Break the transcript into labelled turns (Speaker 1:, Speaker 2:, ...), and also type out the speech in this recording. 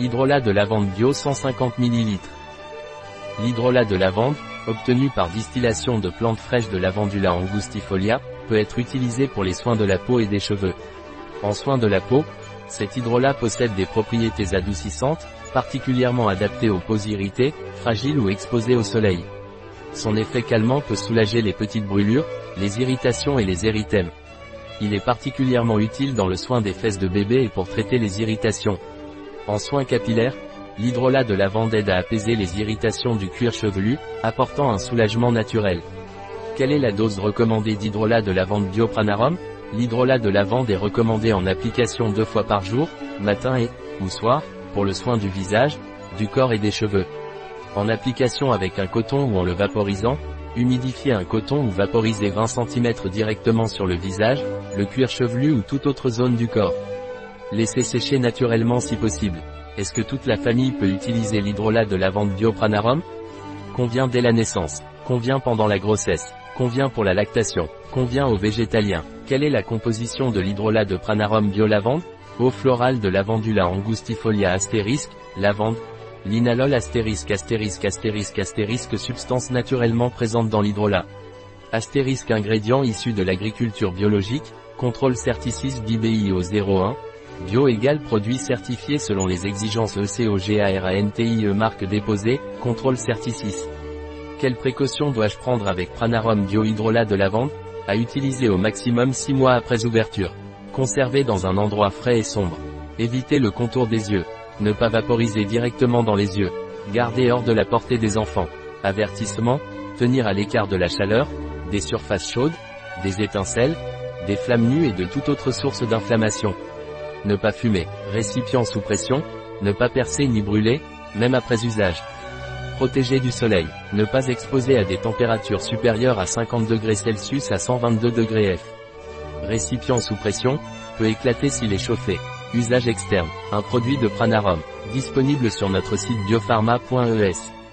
Speaker 1: Hydrolat de lavande bio 150 ml. L'hydrolat de lavande, obtenu par distillation de plantes fraîches de lavandula angustifolia, peut être utilisé pour les soins de la peau et des cheveux. En soins de la peau, cet hydrolat possède des propriétés adoucissantes, particulièrement adaptées aux peaux irritées, fragiles ou exposées au soleil. Son effet calmant peut soulager les petites brûlures, les irritations et les érythèmes. Il est particulièrement utile dans le soin des fesses de bébé et pour traiter les irritations. En soins capillaires, l'hydrolat de lavande aide à apaiser les irritations du cuir chevelu, apportant un soulagement naturel. Quelle est la dose recommandée d'hydrolat de lavande biopranarum? L'hydrolat de lavande est recommandé en application deux fois par jour, matin et ou soir, pour le soin du visage, du corps et des cheveux. En application avec un coton ou en le vaporisant, humidifier un coton ou vaporiser 20 cm directement sur le visage, le cuir chevelu ou toute autre zone du corps. Laissez sécher naturellement si possible. Est-ce que toute la famille peut utiliser l'hydrolat de lavande biopranarum Convient dès la naissance. Convient pendant la grossesse. Convient pour la lactation. Convient aux végétaliens. Quelle est la composition de l'hydrolat de pranarum bio-lavande? Eau florale de lavandula angustifolia astérisque, lavande, linalol astérisque astérisque astérisque astérisque substance naturellement présente dans l'hydrolat. Astérisque ingrédient issu de l'agriculture biologique, contrôle certicis BBIO 01, bio égal produit certifié selon les exigences ECOGARANTIE marque déposée, contrôle certicis. Quelles précautions dois-je prendre avec Pranarum biohydrolat de lavande À utiliser au maximum 6 mois après ouverture? Conserver dans un endroit frais et sombre. Éviter le contour des yeux. Ne pas vaporiser directement dans les yeux. Garder hors de la portée des enfants. Avertissement. Tenir à l'écart de la chaleur, des surfaces chaudes, des étincelles, des flammes nues et de toute autre source d'inflammation. Ne pas fumer. Récipient sous pression. Ne pas percer ni brûler, même après usage. Protéger du soleil. Ne pas exposer à des températures supérieures à 50 degrés Celsius à 122 degrés F. Récipient sous pression, peut éclater s'il est chauffé. Usage externe. Un produit de Pranarum. Disponible sur notre site biopharma.es.